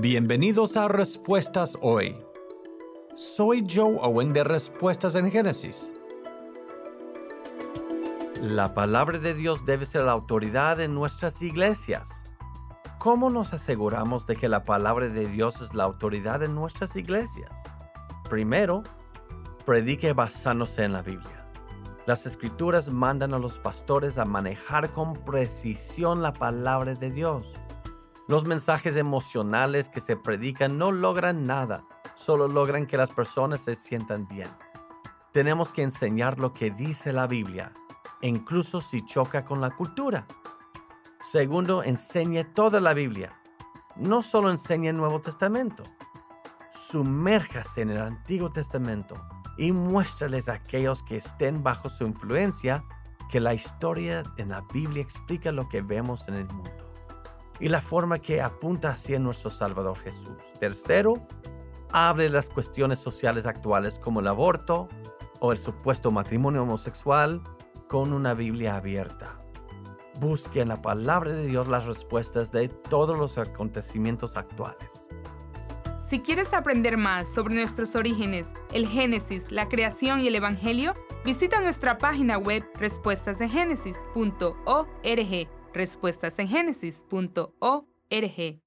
Bienvenidos a Respuestas Hoy. Soy Joe Owen de Respuestas en Génesis. La palabra de Dios debe ser la autoridad en nuestras iglesias. ¿Cómo nos aseguramos de que la palabra de Dios es la autoridad en nuestras iglesias? Primero, predique basándose en la Biblia. Las escrituras mandan a los pastores a manejar con precisión la palabra de Dios. Los mensajes emocionales que se predican no logran nada, solo logran que las personas se sientan bien. Tenemos que enseñar lo que dice la Biblia, incluso si choca con la cultura. Segundo, enseñe toda la Biblia. No solo enseñe el Nuevo Testamento. Sumérjase en el Antiguo Testamento y muéstrales a aquellos que estén bajo su influencia que la historia en la Biblia explica lo que vemos en el mundo y la forma que apunta hacia nuestro Salvador Jesús. Tercero, hable las cuestiones sociales actuales como el aborto o el supuesto matrimonio homosexual con una Biblia abierta. Busque en la palabra de Dios las respuestas de todos los acontecimientos actuales. Si quieres aprender más sobre nuestros orígenes, el Génesis, la creación y el Evangelio, visita nuestra página web respuestasdegénesis.org respuestasengenesis.org.